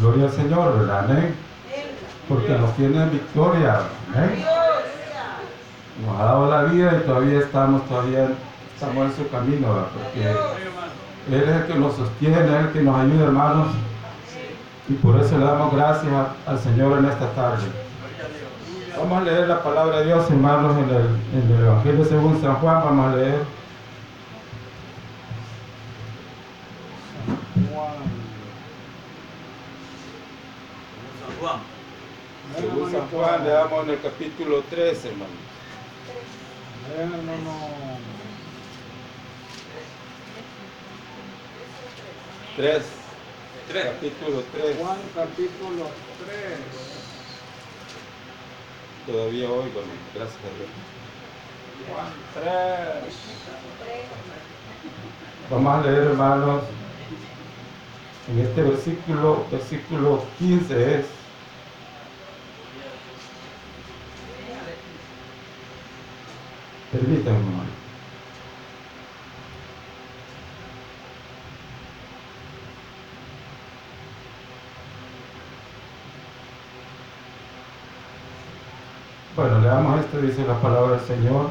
Gloria al Señor, ¿verdad? Amén. Porque nos tiene en victoria. Amén. Nos ha dado la vida y todavía estamos, todavía estamos en su camino, ¿verdad? Porque Él es el que nos sostiene, Él es el que nos ayuda, hermanos. Y por eso le damos gracias al Señor en esta tarde. Vamos a leer la palabra de Dios, hermanos, en el, en el Evangelio según San Juan. Vamos a leer San Juan. Según San Juan, le damos en el capítulo 3, hermano. no. 3, Tres. capítulo 3. Juan capítulo 3. Todavía hoy, bueno, gracias a Dios. Juan 3. Vamos a leer, hermanos, en este versículo, versículo 15 es. Permítanme, hermano. Bueno, leamos esto, dice la palabra del Señor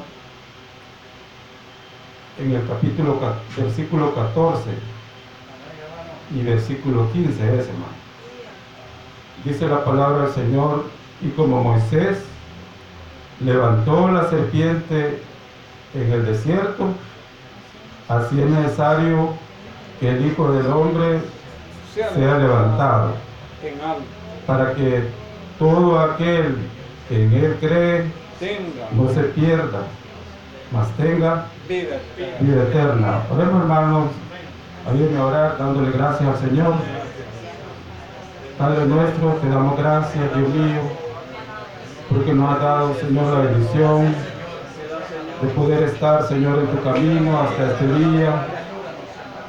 en el capítulo, ca- versículo 14 y versículo 15 es, hermano. Dice la palabra del Señor, y como Moisés levantó la serpiente en el desierto, así es necesario que el Hijo del Hombre sea levantado, para que todo aquel que en él cree no se pierda, mas tenga vida eterna. vida eterna. Oremos, hermanos, ayúdenme a orar dándole gracias al Señor. Padre nuestro, te damos gracias, Dios mío, porque nos has dado, Señor, la bendición de poder estar, Señor, en tu camino hasta este día.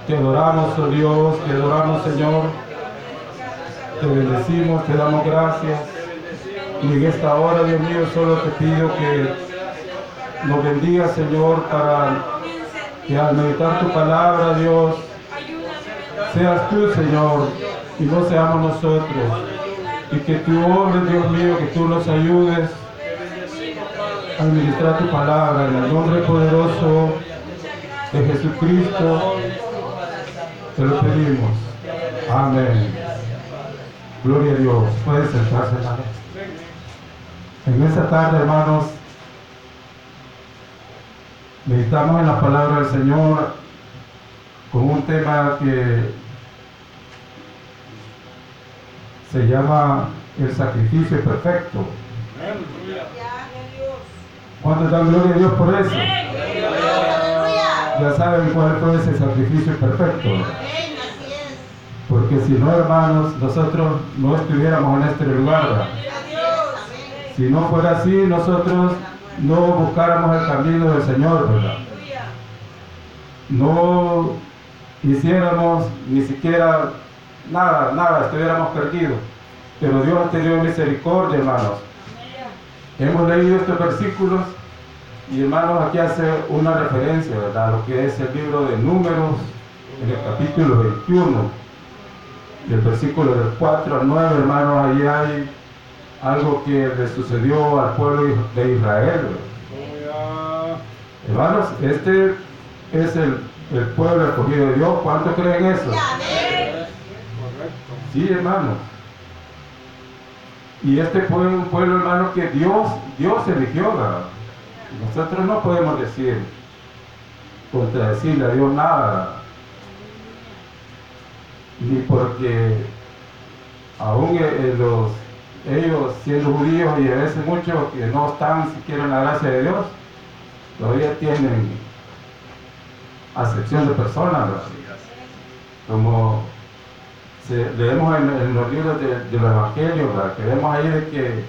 Te adoramos, oh Dios, te adoramos, Señor. Te bendecimos, te damos gracias. Y en esta hora, Dios mío, solo te pido que nos bendiga, Señor, para que al meditar tu palabra, Dios, seas tú, Señor, y no seamos nosotros. Y que tu obra, Dios mío, que tú nos ayudes administrar tu palabra en el nombre poderoso de Jesucristo. Te lo pedimos. Amén. Gloria a Dios. Pueden sentarse. En esta tarde, hermanos, meditamos en la palabra del Señor con un tema que se llama el sacrificio perfecto. ¿Cuántos dan gloria a Dios por eso? Ya saben cuál fue ese sacrificio perfecto. Porque si no, hermanos, nosotros no estuviéramos en este lugar. Si no fuera así, nosotros no buscáramos el camino del Señor, ¿verdad? No hiciéramos ni siquiera nada, nada, estuviéramos perdidos. Pero Dios ha tenido misericordia, hermanos. Hemos leído estos versículos y, hermanos, aquí hace una referencia, ¿verdad? A lo que es el libro de Números, en el capítulo 21, y el versículo del 4 al 9, hermanos, ahí hay algo que le sucedió al pueblo de Israel. Hermanos, este es el, el pueblo escogido de Dios. ¿Cuántos creen eso? Sí, hermanos. Y este fue un pueblo, hermano, que Dios, Dios eligió. ¿verdad? Nosotros no podemos decir, contradecirle a Dios nada. Ni porque aún eh, los, ellos siendo judíos y a veces muchos que no están siquiera en la gracia de Dios, todavía tienen acepción de personas. ¿verdad? Como se- leemos en, los libros de, de los evangelios, que vemos ahí de que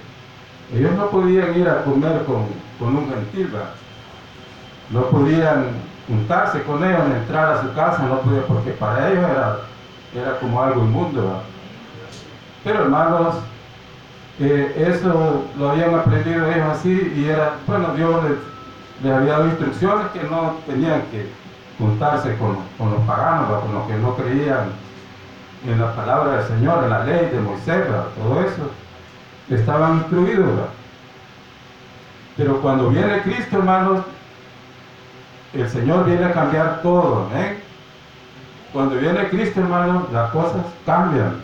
ellos no podían ir a comer con, con un gentil, no podían juntarse con ellos, entrar a su casa, no podían, porque para ellos era, era como algo inmundo. Pero hermanos, eh, eso lo habían aprendido ellos así y era, bueno, Dios les, les había dado instrucciones que no tenían que juntarse con, con los paganos, ¿verdad? con los que no creían en la palabra del Señor, en la ley de Moisés, todo eso, estaban incluidos. Pero cuando viene Cristo, hermanos, el Señor viene a cambiar todo. ¿eh? Cuando viene Cristo, hermanos, las cosas cambian.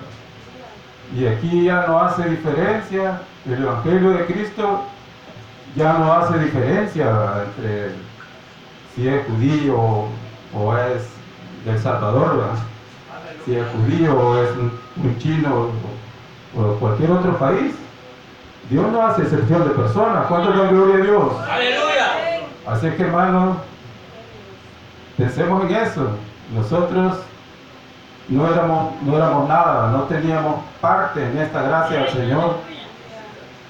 Y aquí ya no hace diferencia, el Evangelio de Cristo ya no hace diferencia entre si es judío o es del Salvador, ¿verdad? Si es judío o es un, un chino o, o cualquier otro país. Dios no hace excepción de personas. ¿Cuánto da gloria a Dios? Aleluya. Así que hermanos, pensemos en eso. Nosotros no éramos, no éramos nada, no teníamos parte en esta gracia del Señor.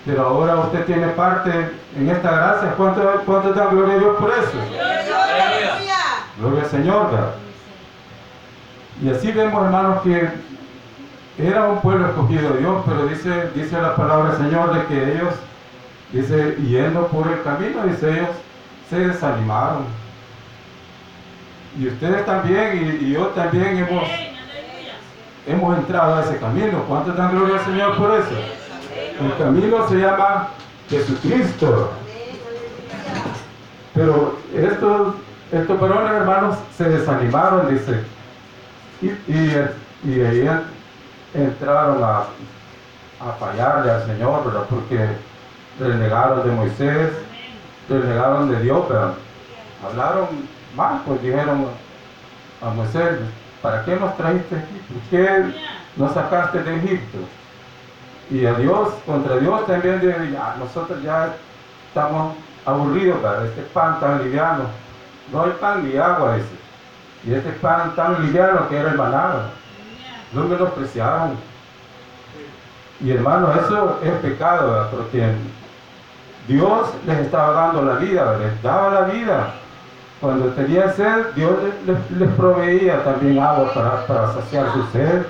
Pero ahora usted tiene parte en esta gracia. ¿Cuánto, cuánto da gloria a Dios por eso? Gloria al Señor. ¿verdad? Y así vemos, hermanos, que era un pueblo escogido de Dios, pero dice, dice la palabra del Señor de que ellos, dice, yendo por el camino, dice ellos, se desanimaron. Y ustedes también, y, yo también hemos, hemos entrado a ese camino. ¿Cuántos dan gloria al Señor por eso? El camino se llama Jesucristo. Pero estos, estos varones hermanos se desanimaron, dice. Y, y, y ahí entraron a, a fallarle al Señor, ¿verdad? Porque renegaron de Moisés, renegaron de Dios, ¿verdad? Hablaron mal, pues dijeron a Moisés, ¿para qué nos trajiste aquí? ¿Por qué nos sacaste de Egipto? Y a Dios, contra Dios también, dice, ya, nosotros ya estamos aburridos, ¿verdad? Este pan tan liviano. No hay pan ni agua, dice. Y este pan tan liviano que era el maná, no menospreciaron. Y hermanos, eso es pecado. Porque Dios les estaba dando la vida, les daba la vida. Cuando tenían sed, Dios les, les- proveía también agua para, saciar su sed.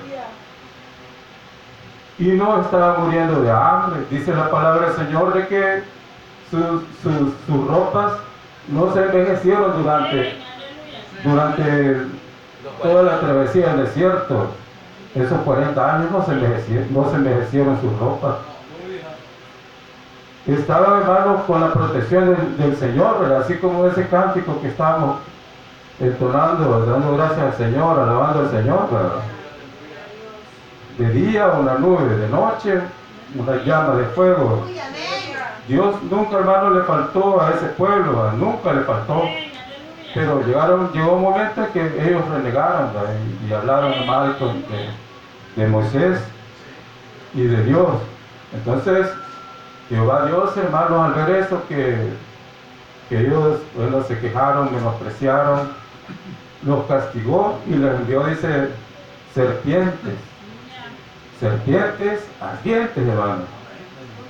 Y no estaba muriendo de hambre. Dice la palabra del Señor de que sus ropas no se envejecieron durante, durante toda la travesía del desierto. Esos 40 años no se envejecieron, no se envejecieron sus ropas. Estaban, hermanos, con la protección del, del Señor, ¿verdad? Así como ese cántico que estábamos entonando, dando gracias al Señor, alabando al Señor, ¿verdad? De día una nube, de noche una llama de fuego. Dios nunca, hermano, le faltó a ese pueblo, ¿verdad? nunca le faltó. Pero llegaron, llegó un momento que ellos renegaron y, hablaron mal de, de Moisés y de Dios. Entonces, Jehová Dios, hermanos, al ver eso, que, que ellos bueno, se quejaron, menospreciaron, los castigó y les envió, dice, serpientes. Serpientes ardientes, hermano.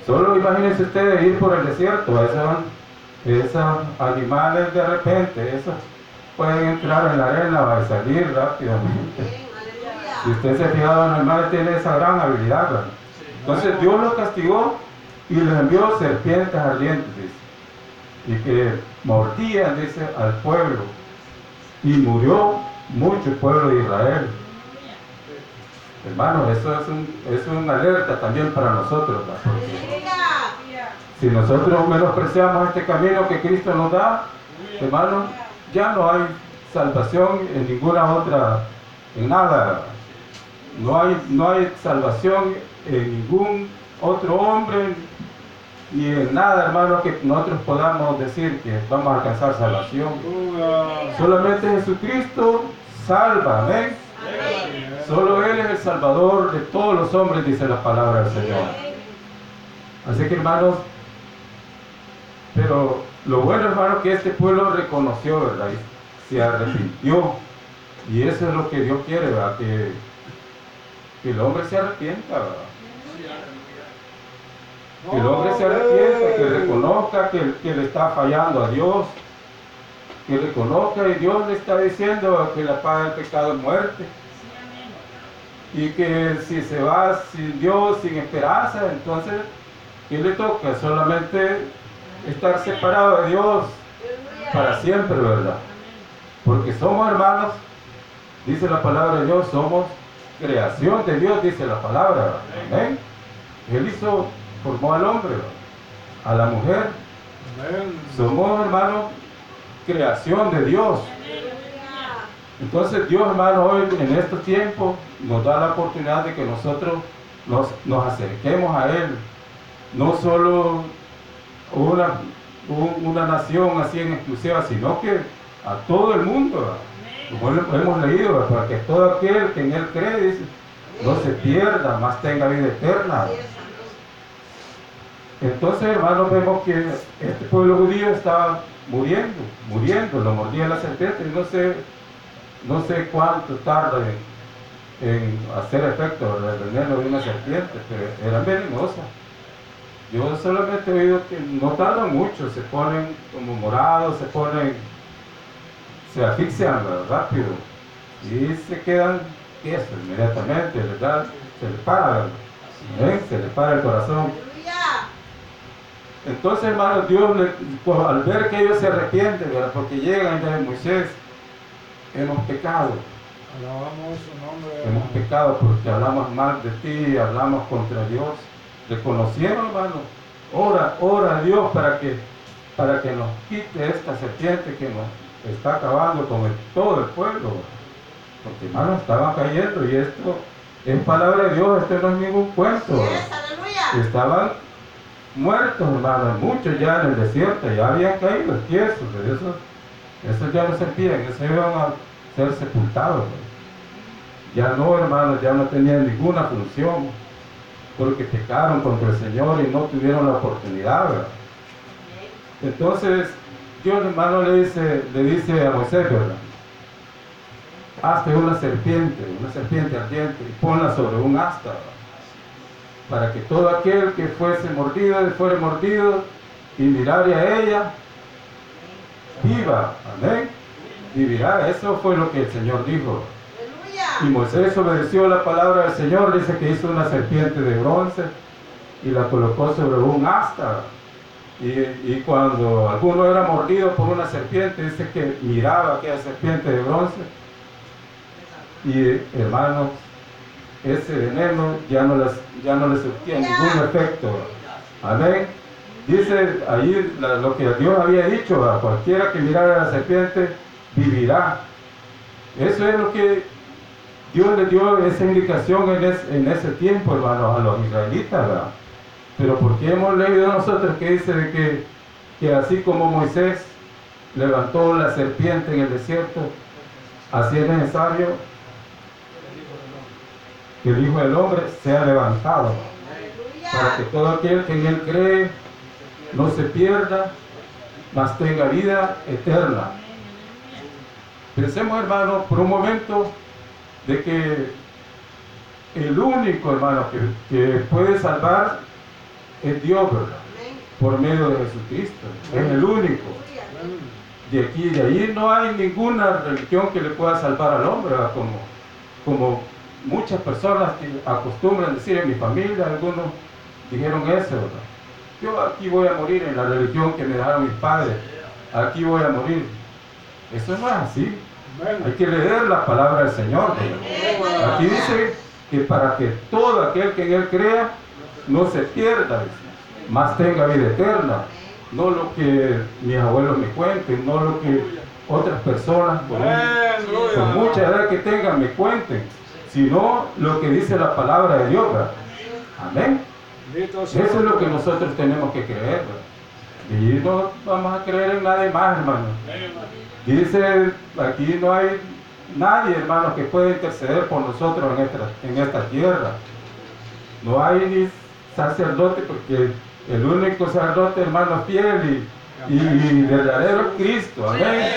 Solo imagínense ustedes ir por el desierto, esos, esos animales de repente, esos pueden entrar en la arena y salir rápidamente. Si usted se ha fijado, el animal tiene esa gran habilidad. ¿verdad? Entonces Dios los castigó y les envió serpientes ardientes, dice, y que mordían, dice, al pueblo. Y murió mucho pueblo de Israel. Hermanos, eso es un, es una alerta también para nosotros. ¿verdad? Si nosotros menospreciamos este camino que Cristo nos da, hermanos, ya no hay salvación en ninguna otra, en nada. No hay, no hay salvación en ningún otro hombre, ni en nada, hermano, que nosotros podamos decir que vamos a alcanzar salvación. Solamente Jesucristo salva, amén. Solo Él es el Salvador de todos los hombres, dice la palabra del Señor. Así que hermanos, pero lo bueno hermano que este pueblo reconoció, ¿verdad? Y se arrepintió. Y eso es lo que Dios quiere, ¿verdad? Que, que el hombre se arrepienta, ¿verdad? Que el hombre se arrepienta, que reconozca que, que le está fallando a Dios, que reconozca y Dios le está diciendo que la paga del pecado es muerte. Y que si se va sin Dios, sin esperanza, entonces, ¿qué le toca? Solamente estar separado de Dios para siempre, ¿verdad? Porque somos hermanos, dice la palabra de Dios, somos creación de Dios, dice la palabra. Amén. Él hizo, formó al hombre, a la mujer. Somos, hermano, creación de Dios. Entonces Dios, hermano, hoy en estos tiempos nos da la oportunidad de que nosotros nos, nos acerquemos a Él. No solo una, un- una nación así en exclusiva, sino que a todo el mundo. Como hemos leído, para que todo aquel que en Él cree, dice, no se pierda, más tenga vida eterna. Entonces, hermanos, vemos que este pueblo judío estaba muriendo, muriendo, lo mordía la serpiente y no sé, no sé cuánto tarda en, hacer efecto el veneno de una serpiente, pero eran venenosas. Yo solamente he oído que no tardan mucho, se ponen como morados, se ponen, se asfixian rápido y se quedan tiesos inmediatamente, ¿verdad? Se les para, ¿ven? se les para el corazón. Entonces, hermanos, Dios, pues, al ver que ellos se arrepienten, ¿verdad? porque llegan y Moisés, hemos pecado, Alabamos su nombre. hemos pecado porque hablamos mal de ti, hablamos contra Dios. Reconocieron, hermano, ora, ora a Dios para que, para que nos quite esta serpiente que nos está acabando con el- todo el pueblo. Porque, hermanos, estaban cayendo y esto es palabra de Dios, esto no es ningún cuento. Estaban muertos, hermanos, muchos ya en el desierto, ya habían caído tiesos, pero esos, esos ya no servían, esos iban a ser sepultados. ¿no? Ya no, hermanos, ya no tenían ninguna función, porque pecaron contra el Señor y no tuvieron la oportunidad. Entonces, Dios, hermano, le dice, le dice a Moisés, ¿verdad? Hazte una serpiente, una serpiente ardiente, y ponla sobre un asta, para que todo aquel que fuese mordido, fuere mordido y mirare a ella, viva, amén, vivirá. Eso fue lo que el Señor dijo. Y Moisés obedeció la palabra del Señor, dice que hizo una serpiente de bronce y la colocó sobre un asta. Y, cuando alguno era mordido por una serpiente, dice que miraba aquella serpiente de bronce. Y hermanos, ese veneno ya no les, ya no les surtía ningún efecto. Amén. Dice ahí lo que Dios había dicho, a cualquiera que mirara a la serpiente vivirá. Eso es lo que Dios le dio esa indicación en, es- en ese tiempo, hermano, a los israelitas. ¿verdad? Pero porque hemos leído nosotros que dice de que, que así como Moisés levantó la serpiente en el desierto, así es necesario que el Hijo del Hombre sea levantado, para que todo aquel que en él cree no se pierda, mas tenga vida eterna. Pensemos, hermano, por un momento de que el único, hermano, que, que puede salvar es Dios, ¿verdad? Por medio de Jesucristo. Es el único. De aquí y de allí no hay ninguna religión que le pueda salvar al hombre, ¿verdad? como, como muchas personas que acostumbran decir en mi familia, algunos dijeron eso, ¿verdad? Yo aquí voy a morir en la religión que me dejaron mis padres, aquí voy a morir. Eso no es así. Hay que leer la palabra del Señor. Aquí dice que para que todo aquel que en él crea no se pierda, más tenga vida eterna. No lo que mis abuelos me cuenten, no lo que otras personas por, mucha edad que tengan me cuenten, sino lo que dice la palabra de Dios. ¿verdad? Amén. Eso es lo que nosotros tenemos que creer. ¿verdad? Y no vamos a creer en nadie más, hermano. Dice, aquí no hay nadie, hermano, que pueda interceder por nosotros en esta, en esta tierra. No hay ni sacerdote, porque el único sacerdote, hermano, fiel y, y verdadero es Cristo. Amén.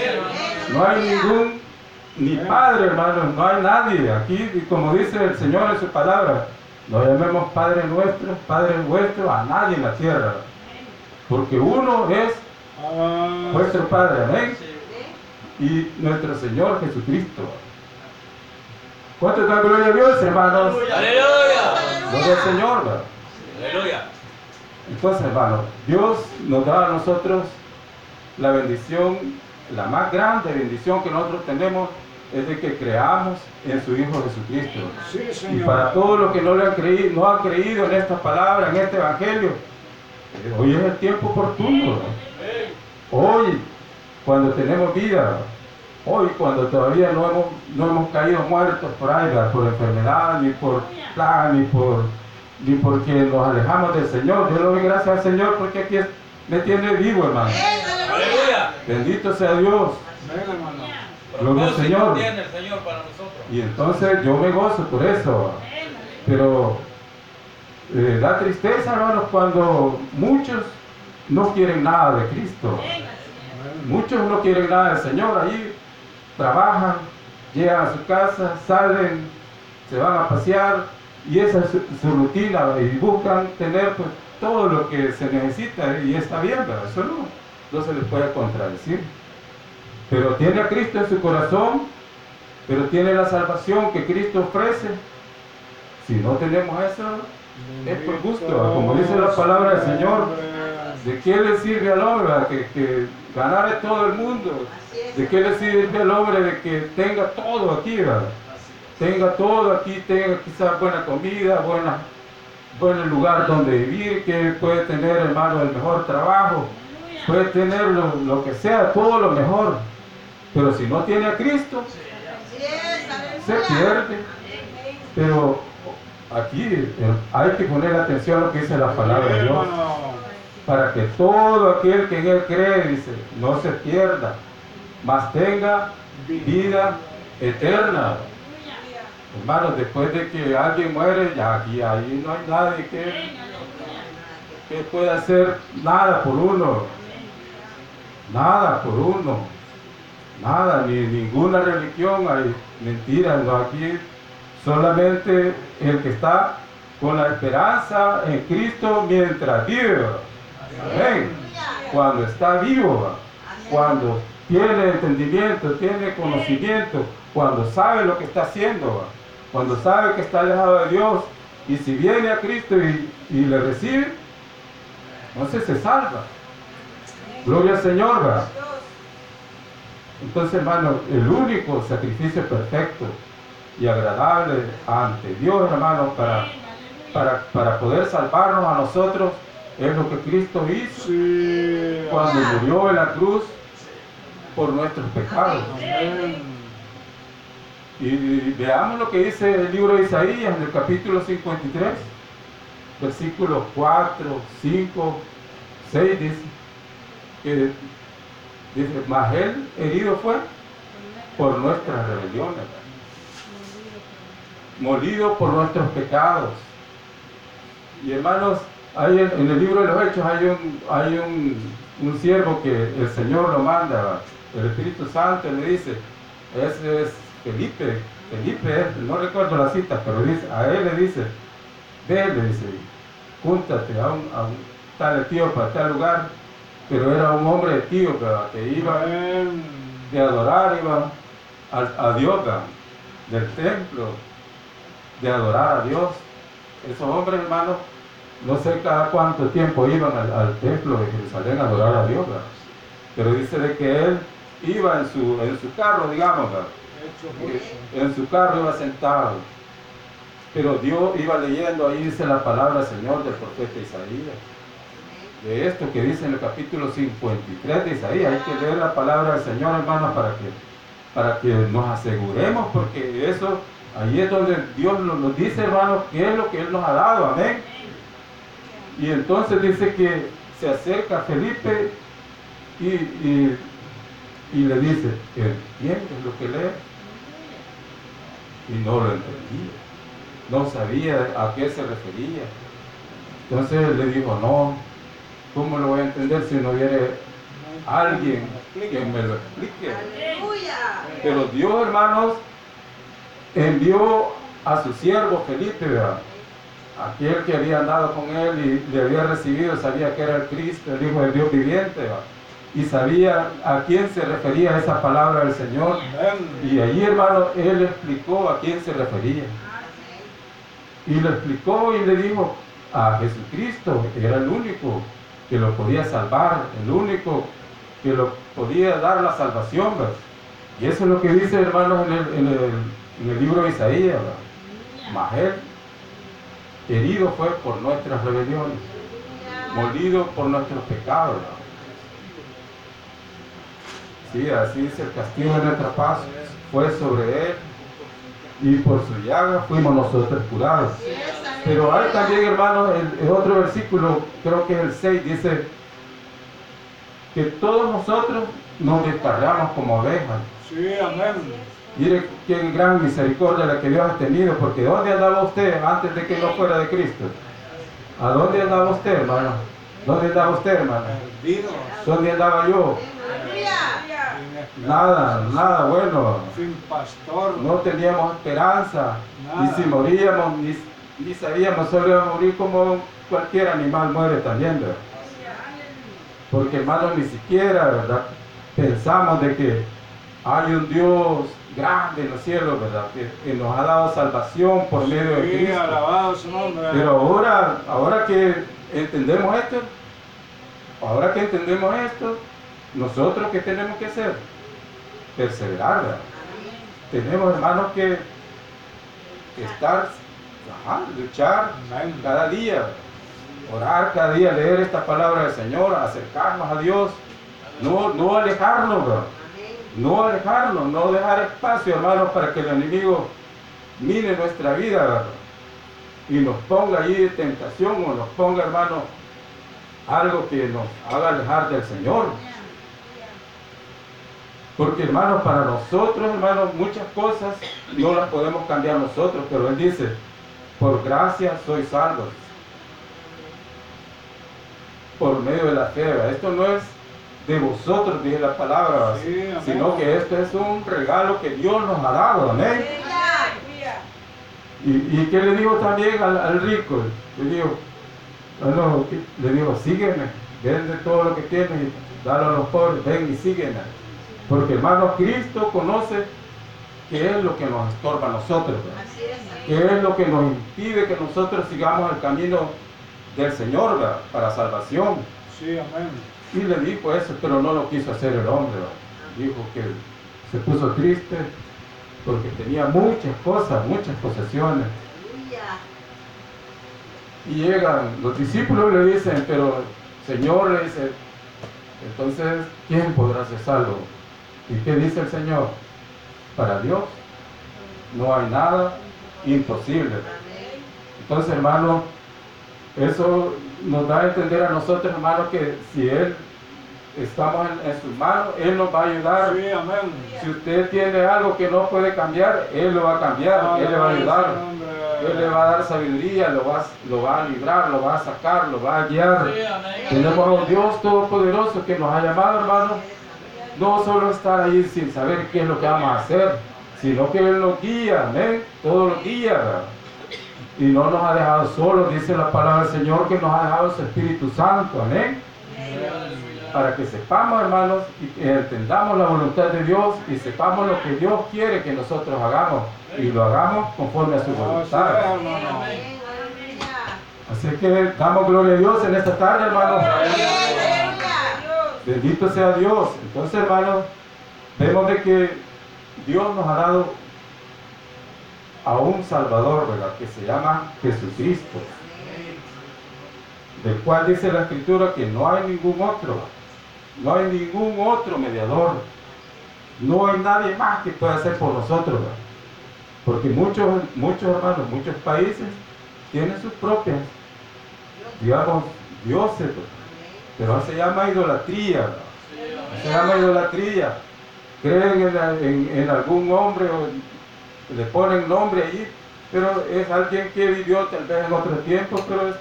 No hay ningún, ni padre, hermano, no hay nadie. Aquí, como dice el Señor en su palabra, no llamemos Padre nuestro, Padre vuestro, a nadie en la tierra. Porque uno es Ah, vuestro Padre, amén. Y nuestro Señor Jesucristo. ¿Cuánto da gloria a Dios, hermanos? Aleluya. Gloria al Señor. Aleluya. Entonces, hermanos, Dios nos da a nosotros la bendición, la más grande bendición que nosotros tenemos es de que creamos en su Hijo Jesucristo. Sí, Y para todos los que no, le han creído, no han creído en esta palabra, en este Evangelio, hoy es el tiempo oportuno. ¿no? Hoy, cuando tenemos vida, hoy cuando todavía no hemos, no hemos caído muertos por ahí, por enfermedad, ni por plaga, ni, por, ni porque nos alejamos del Señor. Yo le doy gracias al Señor porque aquí me tiene vivo, hermano. Aleluya. Bendito sea Dios. Gloria al Señor. tiene el Señor para nosotros. Y entonces yo me gozo por eso. Pero eh, da tristeza, hermanos, cuando muchos no quieren nada de Cristo. Muchos no quieren nada del Señor. Allí trabajan, llegan a su casa, salen, se van a pasear y esa es su, rutina y buscan tener pues, todo lo que se necesita y está bien, ¿verdad? Eso no, no se les puede contradecir. Pero tiene a Cristo en su corazón, pero tiene la salvación que Cristo ofrece. Si no tenemos eso, es por gusto, como dice la palabra del Señor. ¿De qué le sirve al hombre que, que ganare todo el mundo? ¿De qué le sirve al hombre de que tenga todo aquí? verdad? Tenga todo aquí, tenga quizás buena comida, buena, buen lugar donde vivir, que puede tener, hermano, el mejor trabajo, puede tener lo, lo que sea, todo lo mejor. Pero si no tiene a Cristo, se pierde. Pero aquí eh, hay que poner atención a lo que dice la palabra de Dios para que todo aquel que en él cree, dice, no se pierda, mas tenga vida eterna. Hermanos, después de que alguien muere, ya aquí ahí no hay nadie que, que pueda hacer nada por uno. Nada por uno. Nada, ni ninguna religión hay mentira, no aquí solamente el que está con la esperanza en Cristo mientras vive. Amén. Cuando está vivo, cuando tiene entendimiento, tiene conocimiento, cuando sabe lo que está haciendo, cuando sabe que está alejado de Dios, y si viene a Cristo y, y le recibe, entonces se salva. Gloria al Señor. Entonces, hermano, el único sacrificio perfecto y agradable ante Dios, hermano, para, para, para poder salvarnos a nosotros, es lo que Cristo hizo Sí. cuando murió en la cruz por nuestros pecados. Amén. Y veamos lo que dice el libro de Isaías en el capítulo 53, versículos 4, 5, 6, dice, que dice, mas él herido fue por nuestras rebeliones, molido por nuestros pecados. Y hermanos, hay en, en el libro de los Hechos hay un, hay un, un siervo que el Señor lo manda, el Espíritu Santo le dice, ese es Felipe, Felipe, no recuerdo la cita, pero dice, a él le dice, ve, le dice, júntate a un, a un tal etíope, a tal lugar, pero era un hombre etíope que iba de adorar, iba a, a Dios, del templo, de adorar a Dios. Esos hombres, hermanos, no sé cada cuánto tiempo iban al, al templo de Jerusalén a adorar a Dios, ¿verdad? pero dice de que él iba en su, en su carro, digamos, en su carro iba sentado. Pero Dios iba leyendo, ahí dice la palabra Señor del profeta Isaías. De esto que dice en el capítulo 53 de Isaías, hay que leer la palabra del Señor, hermanos, para que, para que nos aseguremos, porque eso, ahí es donde Dios nos, dice, hermanos, qué es lo que Él nos ha dado, amén. Y entonces dice que se acerca Felipe y, y, y le dice, ¿entiendes lo que lees? y no lo entendía. No sabía a qué se refería. Entonces él le dijo, no, ¿cómo lo voy a entender si no viene alguien que me lo explique? Pero Dios, hermanos, envió a su siervo Felipe, ¿verdad? aquel que había andado con él y le había recibido, sabía que era el Cristo, el Hijo del Dios viviente, ¿verdad? y sabía a quién se refería esa palabra del Señor. Y allí, hermano, él explicó a quién se refería. Y lo explicó y le dijo a Jesucristo, que era el único que lo podía salvar, el único que lo podía dar la salvación. Y eso es lo que dice, hermanos, en el, en el, en el libro de Isaías. ¿verdad? Mas él, herido fue por nuestras rebeliones, molido por nuestros pecados. Sí, así dice el castigo de nuestra paz fue sobre él y por su llaga fuimos nosotros curados. Pero hay también, hermanos, el, el otro versículo, creo que es el 6, dice que todos nosotros nos descargamos como ovejas. Sí, amén. Mire qué gran misericordia la que Dios ha tenido, porque ¿dónde andaba usted antes de que no fuera de Cristo? ¿A dónde andaba usted, hermano? ¿Dónde andaba usted, hermano? Perdido. ¿Dónde andaba yo? Nada, nada bueno. Sin pastor. No teníamos esperanza. Y Nada. si moríamos, ni, ni sabíamos, solo íbamos a morir como cualquier animal muere también, ¿verdad? Porque hermanos, ni siquiera, ¿verdad? Pensamos de que hay un Dios grande en los cielos, ¿verdad? Que, que nos ha dado salvación por medio de Cristo. alabado su nombre. Pero ahora, ahora que entendemos esto, ahora que entendemos esto, nosotros qué tenemos que hacer? Perseverar. ¿verdad? Tenemos hermanos que estar, ajá, luchar cada día, orar cada día, leer esta palabra del Señor, acercarnos a Dios, no, no alejarnos, ¿verdad? No alejarnos, no dejar espacio, hermanos, para que el enemigo mine nuestra vida y nos ponga allí de tentación o nos ponga, hermanos, algo que nos haga alejar del Señor. Porque, hermanos, para nosotros, hermanos, muchas cosas no las podemos cambiar nosotros, pero Él dice, por gracia soy salvo. Por medio de la fe. Esto no es de vosotros, dice la palabra, sino que esto es un regalo que Dios nos ha dado. Amén. ¿Y, y qué le digo también al, al rico? Le digo, bueno, ¿qué? le digo, sígueme, vende todo lo que tienes y dalo a los pobres, ven y sígueme. Porque hermano, Cristo conoce qué es lo que nos estorba a nosotros, ¿verdad? qué es lo que nos impide que nosotros sigamos el camino del Señor ¿verdad? para salvación. Sí, amén. Y le dijo eso, pero no lo quiso hacer el hombre. Dijo que se puso triste porque tenía muchas cosas, muchas posesiones. Y llegan, los discípulos le dicen, pero Señor le dice, entonces, ¿quién podrá ser salvo? ¿Y qué dice el Señor? Para Dios no hay nada imposible. Entonces, hermano, eso nos da a entender a nosotros, hermano, que si Él estamos en, en sus manos, Él nos va a ayudar. Sí, amén. Si usted tiene algo que no puede cambiar, Él lo va a cambiar, Él le va a ayudar. Él le va a dar sabiduría, lo va, a- lo va a librar, lo va a sacar, lo va a guiar. Sí. Tenemos a un Dios todopoderoso que nos ha llamado, hermano, no solo estar ahí sin saber qué es lo que vamos a hacer, sino que Él nos guía, amén, todos los días. Y no nos ha dejado solos, dice la palabra del Señor, que nos ha dejado su Espíritu Santo, amén. Para que sepamos, hermanos, y entendamos la voluntad de Dios y sepamos lo que Dios quiere que nosotros hagamos y lo hagamos conforme a su voluntad. Así que damos gloria a Dios en esta tarde, hermanos. Bendito sea Dios. Entonces, hermanos, vemos de que Dios nos ha dado a un Salvador, ¿verdad? Que se llama Jesucristo. Del cual dice la Escritura que no hay ningún otro. No hay ningún otro mediador. No hay nadie más que pueda hacer por nosotros. Porque muchos, muchos hermanos, muchos países tienen sus propias, digamos, dioses, pero se llama idolatría, se llama idolatría. Creen en, en- en algún hombre o le ponen nombre allí, pero es alguien que vivió tal vez en otro tiempo, pero es-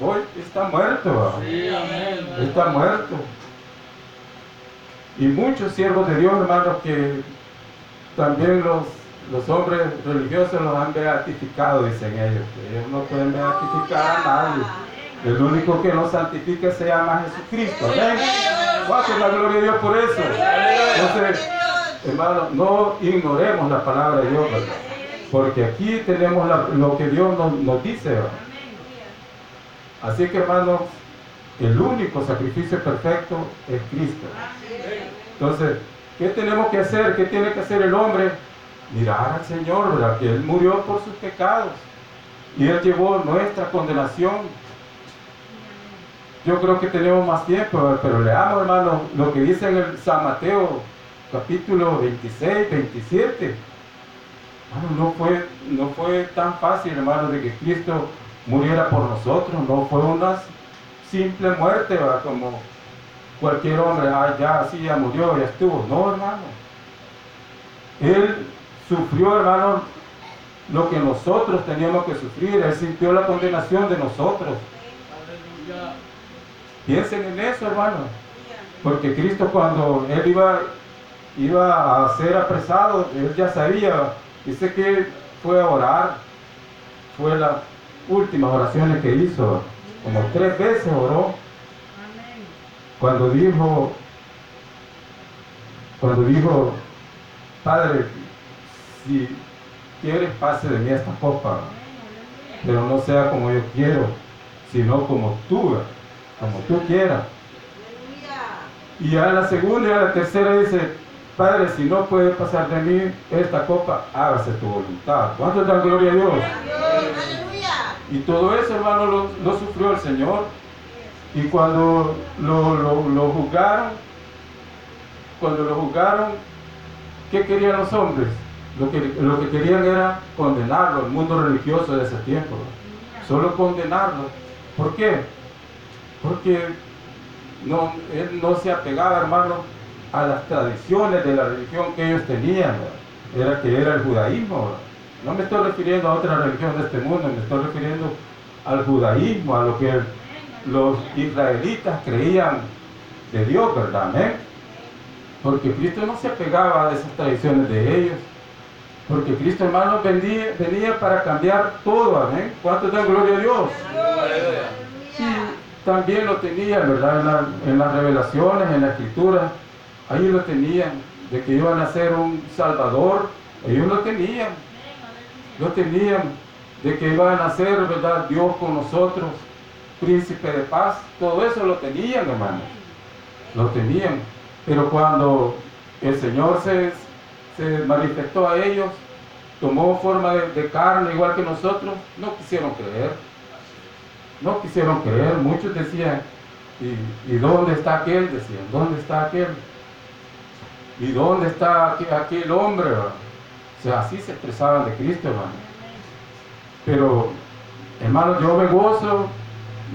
hoy está muerto. Sí, amén. está muerto. Y muchos siervos de Dios, hermanos, que también los, los hombres religiosos los han beatificado, dicen ellos. que Ellos no pueden beatificar a nadie. El único que nos santifica se llama Jesucristo. Amén. Guau, la gloria a Dios por eso. Entonces, hermanos, no ignoremos la palabra de Dios. Porque aquí tenemos lo que Dios nos, dice. Así que, hermanos, el único sacrificio perfecto es Cristo. Entonces, ¿Qué tenemos que hacer? ¿Qué tiene que hacer el hombre? Mirar al Señor, ¿verdad? Que Él murió por sus pecados y Él llevó nuestra condenación. Yo creo que tenemos más tiempo, pero leamos, hermano, lo que dice en el San Mateo, capítulo 26, 27. Hermano, no fue, no fue tan fácil, hermano, de que Cristo muriera por nosotros. No fue una simple muerte, ¿verdad? Como cualquier hombre, ah, ya, sí, ya murió, ya estuvo. No, hermano. Él sufrió, hermano, lo que nosotros teníamos que sufrir. Él sintió la condenación de nosotros. Piensen en eso, hermano. Porque Cristo cuando Él iba, iba a ser apresado, Él ya sabía. Dice que fue a orar. Fue las últimas oraciones que hizo. Como tres veces oró. Cuando dijo, cuando dijo, Padre, si quieres pase de mí esta copa, pero no sea como yo quiero, sino como tú, como tú quieras. Y a la segunda y a la tercera dice, Padre, si no puede pasar de mí esta copa, hágase tu voluntad. ¿Cuánto dan gloria a Dios? Y todo eso, hermano, lo, lo sufrió el Señor. Y cuando lo, lo, lo juzgaron, cuando lo juzgaron, ¿qué querían los hombres? Lo que, lo que querían era condenarlo, el mundo religioso de ese tiempo. Solo condenarlo. ¿Por qué? Porque no, él no se apegaba, hermano, a las tradiciones de la religión que ellos tenían. ¿verdad? Era que era el judaísmo. ¿verdad? No me estoy refiriendo a otra religión de este mundo, me estoy refiriendo al judaísmo, a lo que los israelitas creían de Dios, ¿verdad? Amén. Porque Cristo no se apegaba a esas tradiciones de ellos. Porque Cristo, hermano, venía, venía para cambiar todo, amén. ¿Cuánto dan gloria a Dios? Y también lo tenían, ¿verdad? En, la- en las revelaciones, en la escritura, ahí lo tenían, de que iban a ser un salvador, ellos lo tenían, lo tenían, de que iban a ser, ¿verdad? Dios con nosotros, príncipe de paz, todo eso lo tenían, hermano, lo tenían. Pero cuando el Señor se, manifestó a ellos, tomó forma de, carne igual que nosotros, no quisieron creer. No quisieron creer. Muchos decían, ¿y, y dónde está aquel? Decían, ¿dónde está aquel? ¿Y dónde está aquel, hombre? Así se expresaban de Cristo, hermano. Pero, hermano, yo me gozo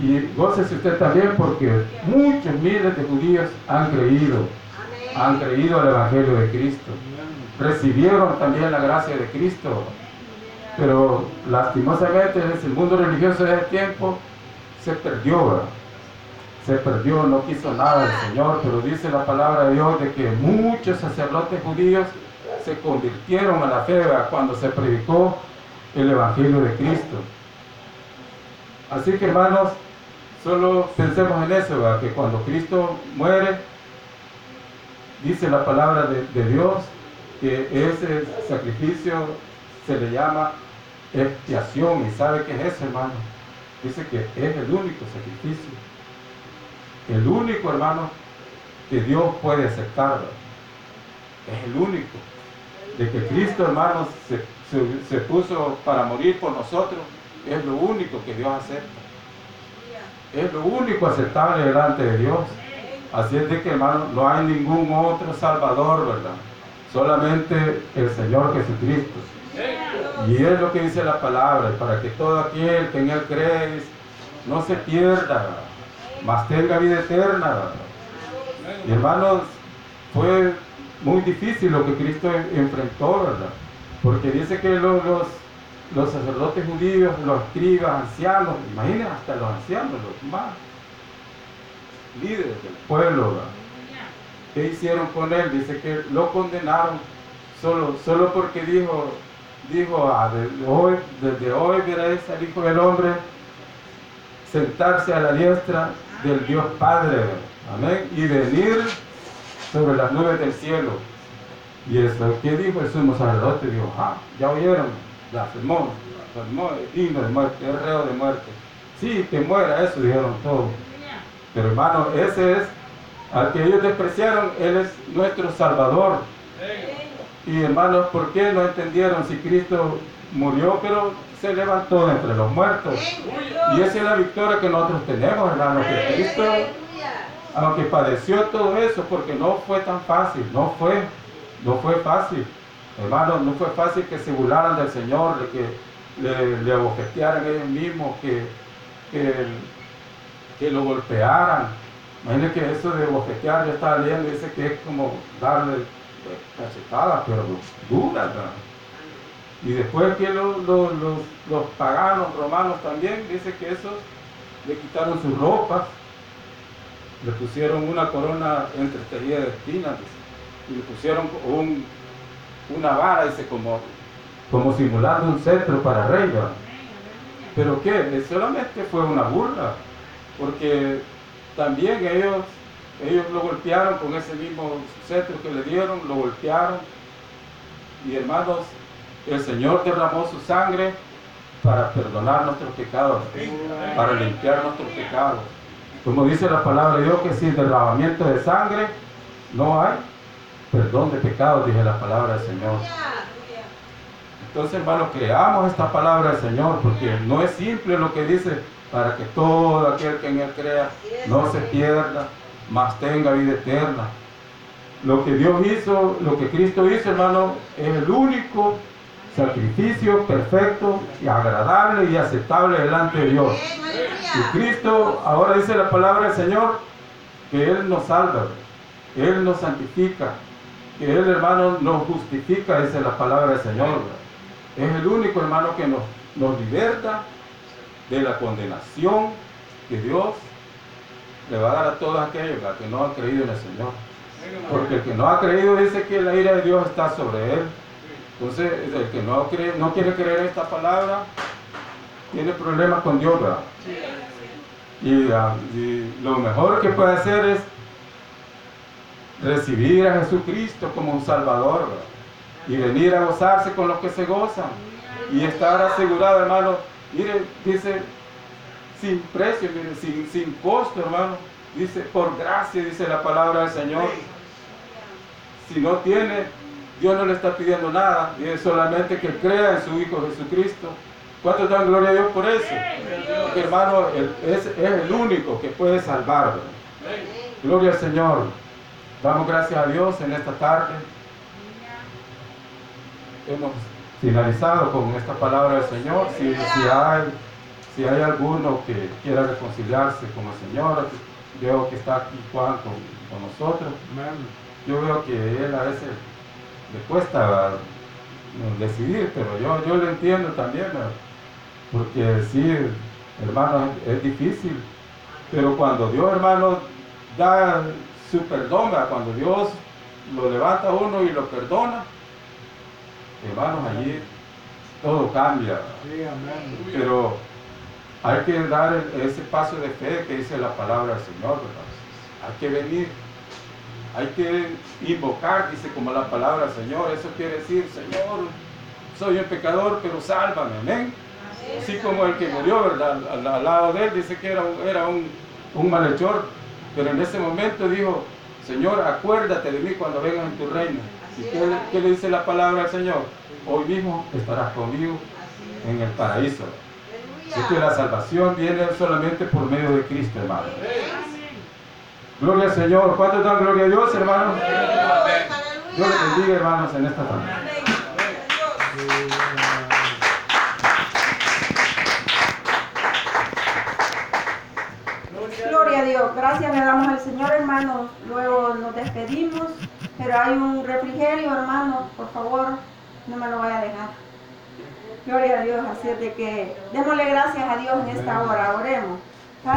y gócese usted también porque muchos miles de judíos han creído, han creído al Evangelio de Cristo recibieron también la gracia de Cristo. Pero lastimosamente en el mundo religioso de ese tiempo se perdió, ¿verdad? Se perdió, no quiso nada el Señor, pero dice la palabra de Dios de que muchos sacerdotes judíos se convirtieron a la fe cuando se predicó el Evangelio de Cristo. Así que hermanos, solo pensemos en eso, ¿verdad? que cuando Cristo muere, dice la palabra de, de Dios, que ese sacrificio se le llama expiación. ¿Y sabe qué es eso, hermano? Dice que es el único sacrificio. El único, hermano, que Dios puede aceptar. Es el único. De que Cristo, hermano, se, se- se puso para morir por nosotros. Es lo único que Dios acepta. Es lo único aceptable delante de Dios. Así es de que, hermano, no hay ningún otro Salvador, ¿verdad? Solamente el Señor Jesucristo. Y es lo que dice la palabra, para que todo aquel que en Él cree no se pierda, mas tenga vida eterna. Y hermanos, fue muy difícil lo que Cristo en- enfrentó, ¿verdad? Porque dice que los, los, sacerdotes judíos, los escribas, ancianos, imaginen hasta los ancianos, los más líderes del pueblo, ¿verdad? ¿Qué hicieron con él? Dice que lo condenaron solo, solo porque dijo, dijo "Ah, de- hoy, desde hoy al Hijo del Hombre sentarse a la diestra del Dios Padre, amén, y venir sobre las nubes del cielo. Y eso, ¿qué dijo el sumo sacerdote? Dijo, ah, ya oyeron, blasfemó, blasfemó, es digno de muerte, es reo de muerte. Sí, que muera, eso dijeron todos. Pero hermano, ese es Al que ellos despreciaron, Él es nuestro Salvador. Y hermanos, ¿por qué no entendieron si Cristo murió, pero se levantó entre los muertos? Y esa es la victoria que nosotros tenemos, hermanos, que Cristo, aunque padeció todo eso, porque no fue tan fácil, no fue, no fue fácil. Hermanos, no fue fácil que se burlaran del Señor, que le, le abofetearan ellos mismos, que, que, lo golpearan. Imagínense que eso de bofetear, yo estaba leyendo, dice que es como darle cachetadas, pero duras. ¿verdad? Y después que los, los, los, paganos romanos también, dice que esos le quitaron sus ropas, le pusieron una corona entretenida de espinas, y le pusieron un, una vara, dice, como, como simulando un cetro para rey. Pero qué, solamente fue una burla, porque también ellos, ellos lo golpearon con ese mismo cetro que le dieron, lo golpearon. Y hermanos, el Señor derramó su sangre para perdonar nuestros pecados, para limpiar nuestros pecados. Como dice la palabra de Dios, que sin derramamiento de sangre no hay perdón de pecados, dice la palabra del Señor. Entonces, hermanos, creamos esta palabra del Señor, porque no es simple lo que dice, para que todo aquel que en Él crea no se pierda, mas tenga vida eterna. Lo que Dios hizo, lo que Cristo hizo, hermano, es el único sacrificio perfecto y agradable y aceptable delante de Dios. Y Cristo, ahora dice la palabra del Señor, que Él nos salva, Él nos santifica, que Él, hermano, nos justifica, dice la palabra del Señor. Es el único, hermano, que nos, nos liberta de la condenación que Dios le va a dar a todos aquellos que no han creído en el Señor. Porque el que no ha creído dice que la ira de Dios está sobre él. Entonces, el que no, cree, no quiere creer esta palabra, tiene problemas con Dios, ¿verdad? Y, ah, y lo mejor que puede hacer es recibir a Jesucristo como un Salvador, ¿verdad? Y venir a gozarse con los que se gozan. Y estar asegurado, hermano. Mire, dice, sin precio, mire, sin, sin costo, hermano. Dice, por gracia, dice la palabra del Señor. Si no tiene, Dios no le está pidiendo nada. Dice solamente que crea en su Hijo Jesucristo. ¿Cuántos dan gloria a Dios por eso? Porque, hermano, el- es, es el único que puede salvar. ¿verdad? Gloria al Señor. Damos gracias a Dios en esta tarde. Hemos finalizado con esta palabra del Señor. Si, si hay, si hay alguno que quiera reconciliarse con el Señor, veo que está aquí Juan con, con nosotros. Yo veo que él a veces le cuesta eh, decidir, pero yo, yo lo entiendo también, porque sí, hermano, es, es difícil, pero cuando Dios, hermano, da su perdón, cuando Dios lo levanta a uno y lo perdona, hermanos, allí todo cambia, pero hay que dar ese paso de fe que dice la palabra del Señor. Hay que venir, hay que invocar, dice como la palabra del Señor, eso quiere decir, Señor, soy un pecador, pero sálvame, amén. Así como el que murió, ¿verdad? Al, al lado de él dice que era, un, era un, un malhechor, pero en ese momento dijo, Señor, acuérdate de mí cuando vengas en tu reino. ¿Y qué, qué le dice la palabra del Señor? Hoy mismo estarás conmigo en el paraíso. Así que la salvación viene solamente por medio de Cristo, hermano. Gloria al Señor. ¿Cuántos dan gloria a Dios, hermanos? Dios les bendiga, hermanos, en esta tarde. Gloria a Dios. Gracias le damos al Señor, hermanos. Luego nos despedimos. Pero hay un refrigerio, hermanos. Por favor, no me lo vaya a dejar. Gloria a Dios. Así es de que démosle gracias a Dios en esta hora. Oremos.